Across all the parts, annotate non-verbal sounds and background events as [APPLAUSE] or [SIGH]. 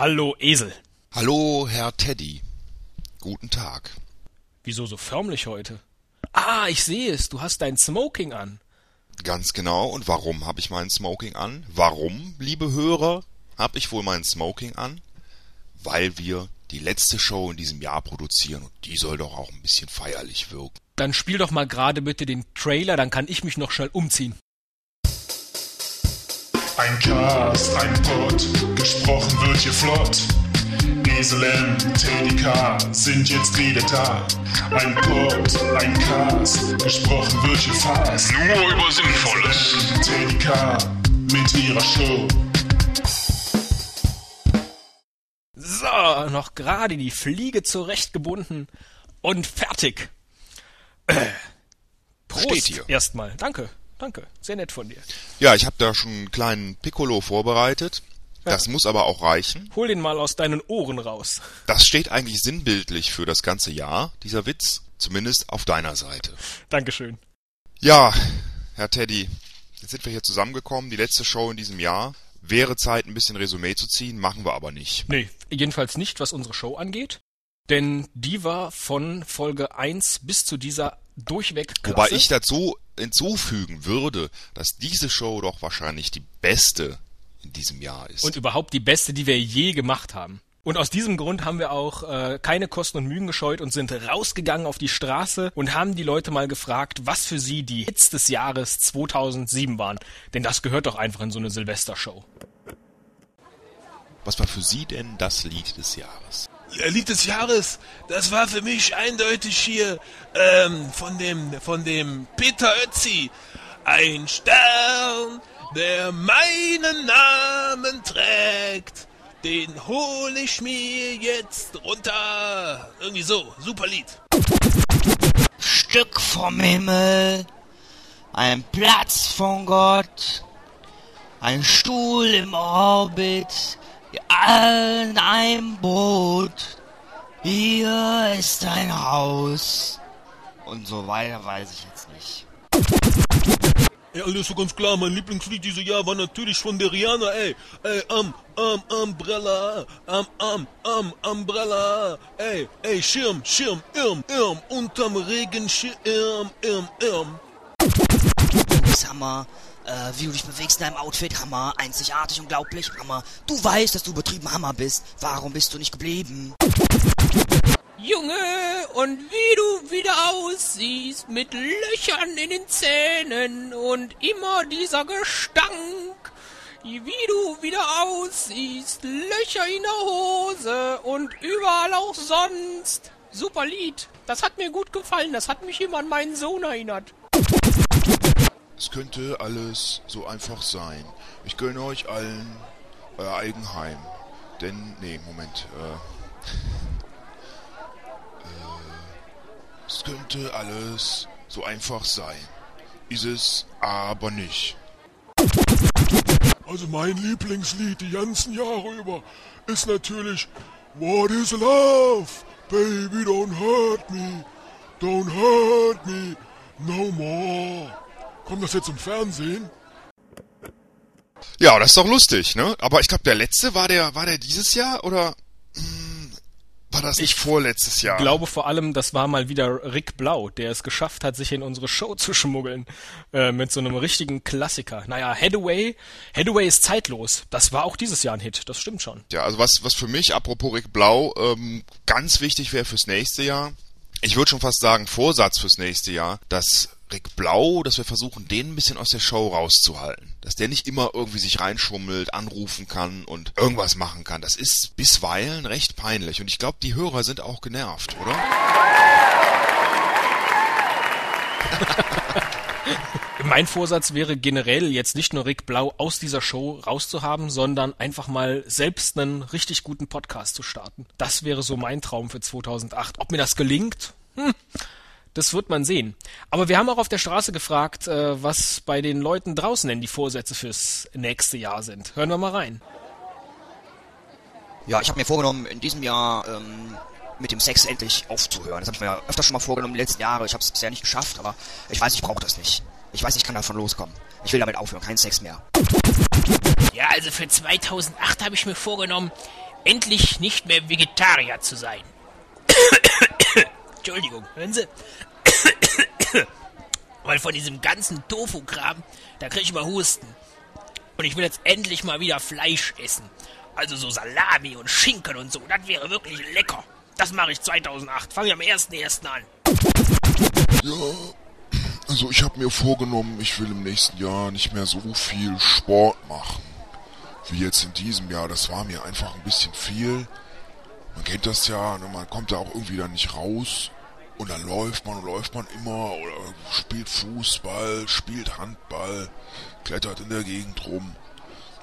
Hallo Esel. Hallo, Herr Teddy. Guten Tag. Wieso so förmlich heute? Ah, ich sehe es, du hast dein Smoking an. Ganz genau. Und warum habe ich meinen Smoking an? Warum, liebe Hörer, habe ich wohl meinen Smoking an? Weil wir die letzte Show in diesem Jahr produzieren und die soll doch auch ein bisschen feierlich wirken. Dann spiel doch mal gerade bitte den Trailer, dann kann ich mich noch schnell umziehen. Ein Cast, ein Pod, gesprochen wird hier flott. Esel M, Teddy K sind jetzt wieder da. Ein Pod, ein Cast, gesprochen wird hier fast. Nur über Sinnvolles. Teddy K mit ihrer Show. So, noch gerade die Fliege zurechtgebunden und fertig. Äh, Prost Steht hier. erstmal. Danke, danke. Sehr nett von dir. Ja, ich habe da schon einen kleinen Piccolo vorbereitet. Das muss aber auch reichen. Hol den mal aus deinen Ohren raus. Das steht eigentlich sinnbildlich für das ganze Jahr, dieser Witz. Zumindest auf deiner Seite. Dankeschön. Ja, Herr Teddy, jetzt sind wir hier zusammengekommen. Die letzte Show in diesem Jahr. Wäre Zeit, ein bisschen Resümee zu ziehen, machen wir aber nicht. Nee, jedenfalls nicht, was unsere Show angeht. Denn die war von Folge 1 bis zu dieser durchweg klasse. Wobei ich dazu hinzufügen würde, dass diese Show doch wahrscheinlich die beste in diesem Jahr ist. und überhaupt die beste, die wir je gemacht haben. Und aus diesem Grund haben wir auch äh, keine Kosten und Mühen gescheut und sind rausgegangen auf die Straße und haben die Leute mal gefragt, was für sie die Hits des Jahres 2007 waren. Denn das gehört doch einfach in so eine Silvestershow. Was war für Sie denn das Lied des Jahres? Lied des Jahres, das war für mich eindeutig hier ähm, von dem von dem Peter Ötzi. Ein Stern, der meinen Namen trägt, den hol ich mir jetzt runter. Irgendwie so, super Lied. Stück vom Himmel, ein Platz von Gott, ein Stuhl im Orbit, in einem Boot. Hier ist ein Haus. Und so weiter weiß ich jetzt nicht. Ja, alles so ganz klar, mein Lieblingslied dieses Jahr war natürlich von der Rihanna, ey. Ey, am, am, Umbrella, am, am, am, Umbrella, ey, ey, Schirm, Schirm, Irm, Irm, unterm Regenschirm, Irm, Irm, Irm. Äh, wie du dich bewegst in deinem Outfit, Hammer. Einzigartig, unglaublich, Hammer. Du weißt, dass du betrieben Hammer bist. Warum bist du nicht geblieben? Junge, und wie du wieder aussiehst, mit Löchern in den Zähnen und immer dieser Gestank. Wie du wieder aussiehst, Löcher in der Hose und überall auch sonst. Super Lied. Das hat mir gut gefallen. Das hat mich immer an meinen Sohn erinnert. Es könnte alles so einfach sein. Ich gönne euch allen euer Eigenheim. Denn, nee, Moment. Äh, [LAUGHS] äh, es könnte alles so einfach sein. Ist es aber nicht. Also mein Lieblingslied die ganzen Jahre über ist natürlich What is Love? Baby, don't hurt me. Don't hurt me no more. Kommt das jetzt im Fernsehen? Ja, das ist doch lustig, ne? Aber ich glaube, der letzte war der, war der dieses Jahr oder hm, war das nicht vorletztes Jahr? Ich glaube vor allem, das war mal wieder Rick Blau, der es geschafft hat, sich in unsere Show zu schmuggeln. Äh, mit so einem richtigen Klassiker. Naja, Hathaway, Hathaway ist zeitlos. Das war auch dieses Jahr ein Hit, das stimmt schon. Ja, also was, was für mich, apropos Rick Blau, ähm, ganz wichtig wäre fürs nächste Jahr. Ich würde schon fast sagen, Vorsatz fürs nächste Jahr, dass Rick Blau, dass wir versuchen, den ein bisschen aus der Show rauszuhalten. Dass der nicht immer irgendwie sich reinschummelt, anrufen kann und irgendwas machen kann. Das ist bisweilen recht peinlich. Und ich glaube, die Hörer sind auch genervt, oder? [LAUGHS] Mein Vorsatz wäre generell jetzt nicht nur Rick Blau aus dieser Show rauszuhaben, sondern einfach mal selbst einen richtig guten Podcast zu starten. Das wäre so mein Traum für 2008. Ob mir das gelingt? Hm, das wird man sehen. Aber wir haben auch auf der Straße gefragt, äh, was bei den Leuten draußen denn die Vorsätze fürs nächste Jahr sind. Hören wir mal rein. Ja, ich habe mir vorgenommen, in diesem Jahr ähm, mit dem Sex endlich aufzuhören. Das habe ich mir ja öfter schon mal vorgenommen die letzten Jahre. Ich habe es bisher nicht geschafft, aber ich weiß, ich brauche das nicht. Ich weiß, ich kann davon loskommen. Ich will damit aufhören, kein Sex mehr. Ja, also für 2008 habe ich mir vorgenommen, endlich nicht mehr Vegetarier zu sein. Entschuldigung, hören Sie? [COUGHS] Weil von diesem ganzen Tofu-Kram, da kriege ich immer Husten. Und ich will jetzt endlich mal wieder Fleisch essen. Also so Salami und Schinken und so, das wäre wirklich lecker. Das mache ich 2008. Fange ich am 1.1. an. Ja, also ich habe mir vorgenommen, ich will im nächsten Jahr nicht mehr so viel Sport machen. Wie jetzt in diesem Jahr. Das war mir einfach ein bisschen viel. Man kennt das ja, ne, man kommt da auch irgendwie dann nicht raus. Und dann läuft man und läuft man immer oder spielt Fußball, spielt Handball, klettert in der Gegend rum.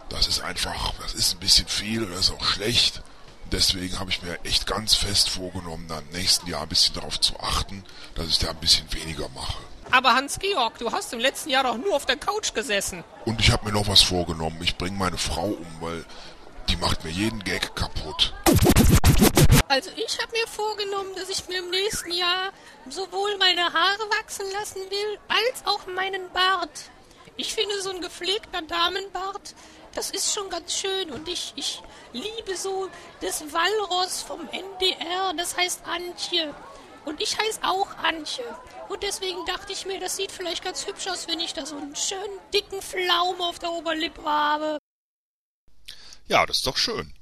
Das ist einfach, das ist ein bisschen viel und das ist auch schlecht. Deswegen habe ich mir echt ganz fest vorgenommen, dann im nächsten Jahr ein bisschen darauf zu achten, dass ich da ein bisschen weniger mache. Aber Hans-Georg, du hast im letzten Jahr doch nur auf der Couch gesessen. Und ich habe mir noch was vorgenommen. Ich bringe meine Frau um, weil die macht mir jeden Gag kaputt. Also ich habe mir vorgenommen, dass ich mir im nächsten Jahr sowohl meine Haare wachsen lassen will, als auch meinen Bart. Ich finde so ein gepflegter Damenbart, das ist schon ganz schön und ich, ich liebe so das Walross vom NDR, das heißt Antje. Und ich heiße auch Antje. Und deswegen dachte ich mir, das sieht vielleicht ganz hübsch aus, wenn ich da so einen schönen dicken Pflaum auf der Oberlippe habe. Ja, das ist doch schön.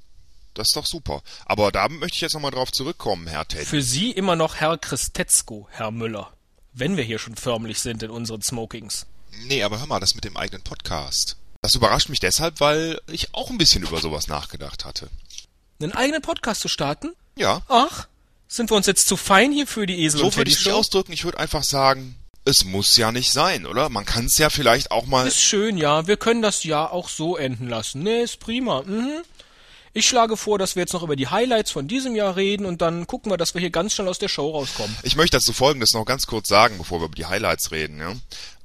Das ist doch super. Aber da möchte ich jetzt nochmal drauf zurückkommen, Herr Ted. Für Sie immer noch Herr Christetzko, Herr Müller. Wenn wir hier schon förmlich sind in unseren Smokings. Nee, aber hör mal, das mit dem eigenen Podcast. Das überrascht mich deshalb, weil ich auch ein bisschen über sowas nachgedacht hatte. Einen eigenen Podcast zu starten? Ja, Ach, sind wir uns jetzt zu fein hier für die Esel so würde ich es ausdrücken. Ich würde einfach sagen, es muss ja nicht sein, oder? Man kann es ja vielleicht auch mal... Ist schön, ja. Wir können das Jahr auch so enden lassen. Nee, ist prima. Mhm. Ich schlage vor, dass wir jetzt noch über die Highlights von diesem Jahr reden und dann gucken wir, dass wir hier ganz schnell aus der Show rauskommen. Ich möchte dazu Folgendes noch ganz kurz sagen, bevor wir über die Highlights reden. Ja?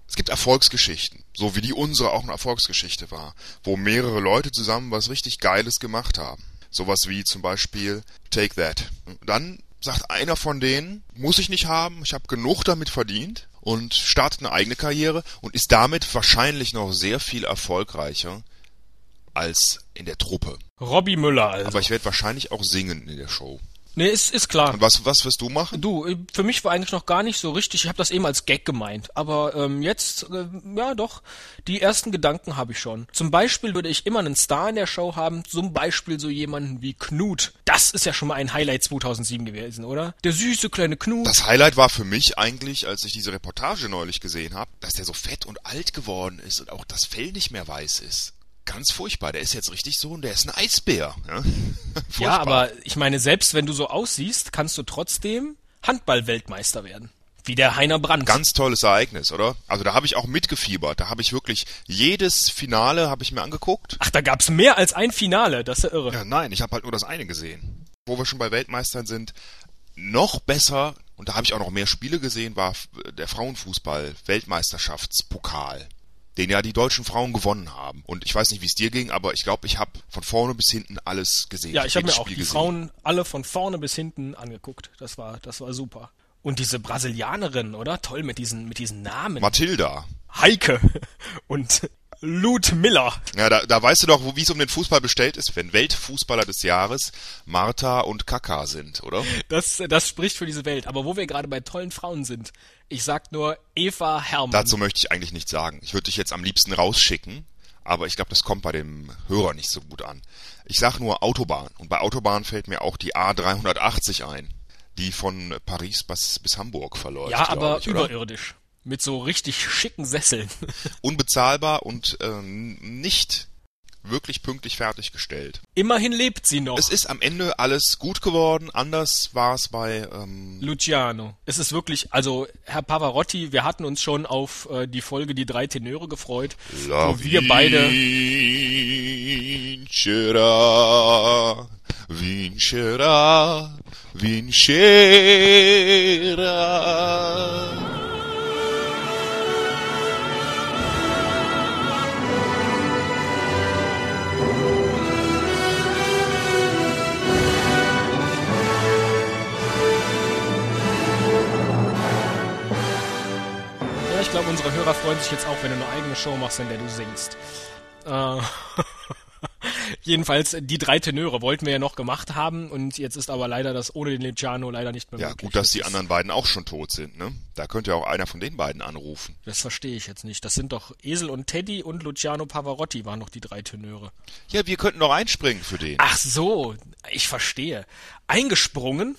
Es gibt Erfolgsgeschichten, so wie die unsere auch eine Erfolgsgeschichte war, wo mehrere Leute zusammen was richtig Geiles gemacht haben. Sowas wie zum Beispiel Take That. Dann sagt einer von denen, muss ich nicht haben, ich habe genug damit verdient und startet eine eigene Karriere und ist damit wahrscheinlich noch sehr viel erfolgreicher als in der Truppe. Robbie Müller, also. Aber ich werde wahrscheinlich auch singen in der Show. nee, ist, ist klar. Und was, was wirst du machen? Du, äh, für mich war eigentlich noch gar nicht so richtig. Ich habe das eben als Gag gemeint. Aber ähm, jetzt, äh, ja doch, die ersten Gedanken habe ich schon. Zum Beispiel würde ich immer einen Star in der Show haben. Zum Beispiel so jemanden wie Knut. Das ist ja schon mal ein Highlight 2007 gewesen, oder? Der süße kleine Knut. Das Highlight war für mich eigentlich, als ich diese Reportage neulich gesehen habe, dass der so fett und alt geworden ist und auch das Fell nicht mehr weiß ist. Ganz furchtbar. Der ist jetzt richtig so und der ist ein Eisbär. Ja, [LAUGHS] ja, aber ich meine, selbst wenn du so aussiehst, kannst du trotzdem Handball-Weltmeister werden. Wie der Heiner Brandt. Ganz tolles Ereignis, oder? Also da habe ich auch mitgefiebert. Da habe ich wirklich jedes Finale habe ich mir angeguckt. Ach, da gab's mehr als ein Finale. Das ist ja irre. Ja, nein, ich habe halt nur das eine gesehen. Wo wir schon bei Weltmeistern sind, noch besser, und da habe ich auch noch mehr Spiele gesehen, war der Frauenfußball Weltmeisterschaftspokal, den ja die deutschen Frauen gewonnen haben. Und ich weiß nicht, wie es dir ging, aber ich glaube, ich habe von vorne bis hinten alles gesehen. Ja, ich habe mir auch Spiel die gesehen. Frauen alle von vorne bis hinten angeguckt. Das war, das war super. Und diese Brasilianerin, oder? Toll mit diesen, mit diesen Namen. Mathilda. Heike [LAUGHS] und Lud Miller. Ja, da, da weißt du doch, wie es um den Fußball bestellt ist, wenn Weltfußballer des Jahres Martha und Kaka sind, oder? Das, das spricht für diese Welt. Aber wo wir gerade bei tollen Frauen sind, ich sag nur Eva Herrmann. Dazu möchte ich eigentlich nichts sagen. Ich würde dich jetzt am liebsten rausschicken, aber ich glaube, das kommt bei dem Hörer nicht so gut an. Ich sag nur Autobahn. Und bei Autobahn fällt mir auch die A380 ein, die von Paris bis, bis Hamburg verläuft. ja, aber ich, überirdisch. Mit so richtig schicken Sesseln. [LAUGHS] Unbezahlbar und ähm, nicht wirklich pünktlich fertiggestellt. Immerhin lebt sie noch. Es ist am Ende alles gut geworden. Anders war es bei ähm, Luciano. Es ist wirklich, also Herr Pavarotti, wir hatten uns schon auf äh, die Folge Die drei Tenöre gefreut, wo wir beide Vincerà, vincerà, vincerà. Unsere Hörer freuen sich jetzt auch, wenn du eine eigene Show machst, in der du singst. Äh, [LAUGHS] Jedenfalls, die drei Tenöre wollten wir ja noch gemacht haben und jetzt ist aber leider das ohne den Luciano leider nicht mehr Ja, möglich. gut, dass die ist- anderen beiden auch schon tot sind, ne? Da könnte ja auch einer von den beiden anrufen. Das verstehe ich jetzt nicht. Das sind doch Esel und Teddy und Luciano Pavarotti waren noch die drei Tenöre. Ja, wir könnten doch einspringen für den. Ach so, ich verstehe. Eingesprungen?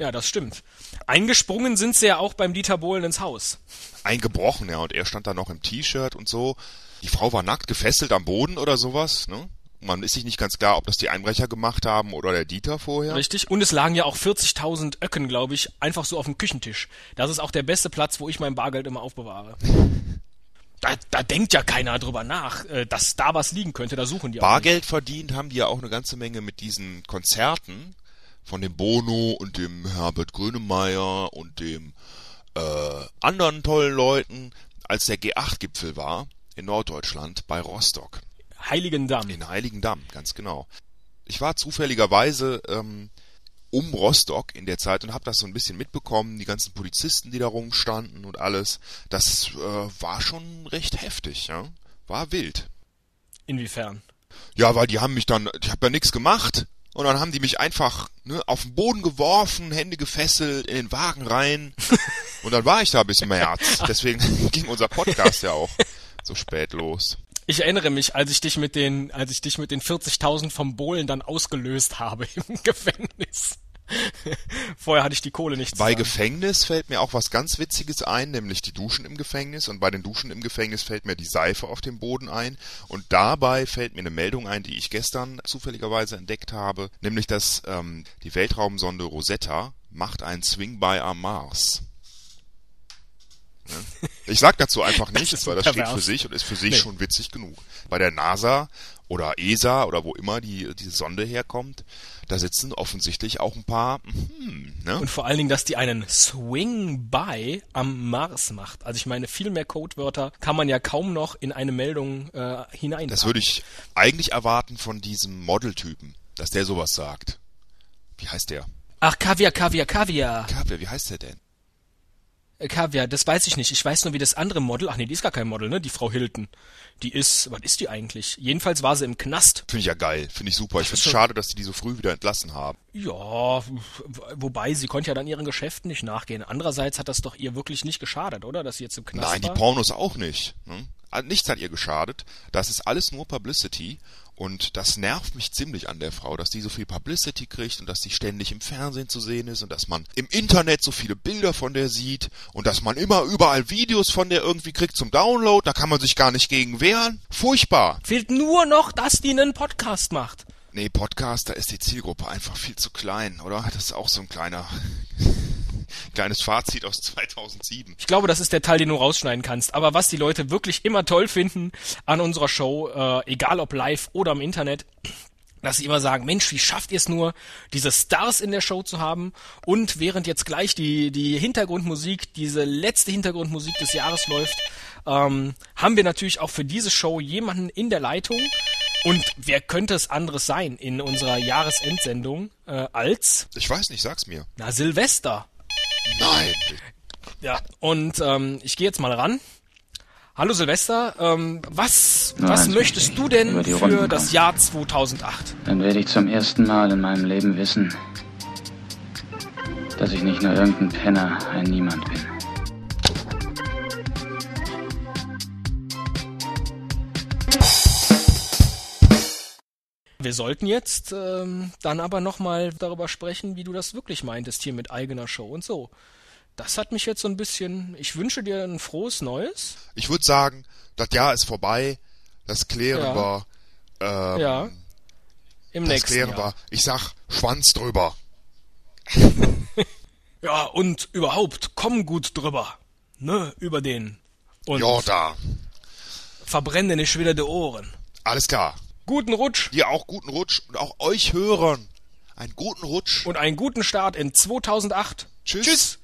Ja, das stimmt. Eingesprungen sind sie ja auch beim Dieter Bohlen ins Haus. Eingebrochen, ja, und er stand da noch im T-Shirt und so. Die Frau war nackt, gefesselt am Boden oder sowas, ne? Man ist sich nicht ganz klar, ob das die Einbrecher gemacht haben oder der Dieter vorher. Richtig. Und es lagen ja auch 40.000 Öcken, glaube ich, einfach so auf dem Küchentisch. Das ist auch der beste Platz, wo ich mein Bargeld immer aufbewahre. [LAUGHS] Da, da denkt ja keiner drüber nach, äh, dass da was liegen könnte. Da suchen die auch Bargeld verdient haben die ja auch eine ganze Menge mit diesen Konzerten von dem Bono und dem Herbert Grönemeyer und dem äh, anderen tollen Leuten, als der G8-Gipfel war in Norddeutschland bei Rostock. Heiligendamm. In Heiligendamm, ganz genau. Ich war zufälligerweise ähm, um Rostock in der Zeit und habe das so ein bisschen mitbekommen, die ganzen Polizisten, die da rumstanden und alles. Das äh, war schon recht heftig, ja. War wild. Inwiefern? Ja, weil die haben mich dann, ich habe ja nichts gemacht. Und dann haben die mich einfach ne, auf den Boden geworfen, Hände gefesselt, in den Wagen rein. [LAUGHS] Und dann war ich da bis März. Deswegen [LAUGHS] ging unser Podcast ja auch so spät los. Ich erinnere mich, als ich dich mit den, als ich dich mit den 40.000 vom Bohlen dann ausgelöst habe [LAUGHS] im Gefängnis. [LAUGHS] Vorher hatte ich die Kohle nicht Bei. Gefängnis fällt mir auch was ganz Witziges ein, nämlich die Duschen im Gefängnis. Und bei den Duschen im Gefängnis fällt mir die Seife auf dem Boden ein. Und dabei fällt mir eine Meldung ein, die ich gestern zufälligerweise entdeckt habe, nämlich dass ähm, die Weltraumsonde Rosetta macht einen Swing-by am Mars. Ich sag dazu einfach nichts, weil das steht für sich und ist für sich Nee. schon witzig genug. Bei der NASA oder ESA oder wo immer die diese Sonde herkommt, da sitzen offensichtlich auch ein paar, hm, ne? Und vor allen Dingen, dass die einen Swing-by am Mars macht. Also ich meine, viel mehr Codewörter kann man ja kaum noch in eine Meldung äh, hinein. Das würde ich eigentlich erwarten von diesem Modeltypen, dass der sowas sagt. Wie heißt der? Ach, Kaviar, Kaviar, Kaviar. Kaviar, wie heißt der denn? Äh, Kaviar, das weiß ich nicht. Ich weiß nur, wie das andere Model, ach nee, die ist gar kein Model, ne? Die Frau Hilton. Die ist, was ist die eigentlich? Jedenfalls war sie im Knast. Finde ich ja geil, finde ich super. Ich finde es schade, dass die die so früh wieder entlassen haben. Ja, wobei, sie konnte ja dann ihren Geschäften nicht nachgehen. Andererseits hat das doch ihr wirklich nicht geschadet, oder? Dass sie jetzt im Knast Nein, die war. Pornos auch nicht. Ne? Nichts hat ihr geschadet. Das ist alles nur Publicity. Und das nervt mich ziemlich an der Frau, dass die so viel Publicity kriegt und dass die ständig im Fernsehen zu sehen ist und dass man im Internet so viele Bilder von der sieht und dass man immer überall Videos von der irgendwie kriegt zum Download. Da kann man sich gar nicht gegen wehren. Furchtbar. Fehlt nur noch, dass die einen Podcast macht. Nee, Podcast, da ist die Zielgruppe einfach viel zu klein, oder? Das ist auch so ein kleiner, kleines Fazit aus [LAUGHS] 2007. Ich glaube, das ist der Teil, den du rausschneiden kannst. Aber was die Leute wirklich immer toll finden an unserer Show, äh, egal ob live oder im Internet, dass sie immer sagen, Mensch, wie schafft ihr es nur, diese Stars in der Show zu haben? Und während jetzt gleich die, die Hintergrundmusik, diese letzte Hintergrundmusik des Jahres läuft, ähm, haben wir natürlich auch für diese Show jemanden in der Leitung. Und wer könnte es anderes sein in unserer Jahresendsendung äh, als, Ich weiß nicht, sag's mir. na, Silvester. Nein. Ja, und ähm, ich gehe jetzt mal ran. Hallo Silvester, ähm, was, Nur was möchtest möchte du denn für Runden das kommen. Jahr 2008? Dann werde ich zum ersten Mal in meinem Leben wissen, dass ich nicht nur irgendein Penner, ein Niemand bin. Wir sollten jetzt ähm, dann aber nochmal darüber sprechen, wie du das wirklich meintest hier mit eigener Show und so. Das hat mich jetzt so ein bisschen. Ich wünsche dir ein frohes Neues. Ich würde sagen, das Jahr ist vorbei. Das klären Ja. wir. Ähm, Ja. Im Das nächsten klären Jahr. wir. Ich sag Schwanz drüber. [LAUGHS] Ja, und überhaupt, komm gut drüber. Ne, über den. Und Ja, da. verbrenne nicht wieder die Ohren. Alles klar. Guten Rutsch Dir auch guten Rutsch und auch euch Hörern einen guten Rutsch. und einen guten Start in 2008. Tschüss. Tschüss.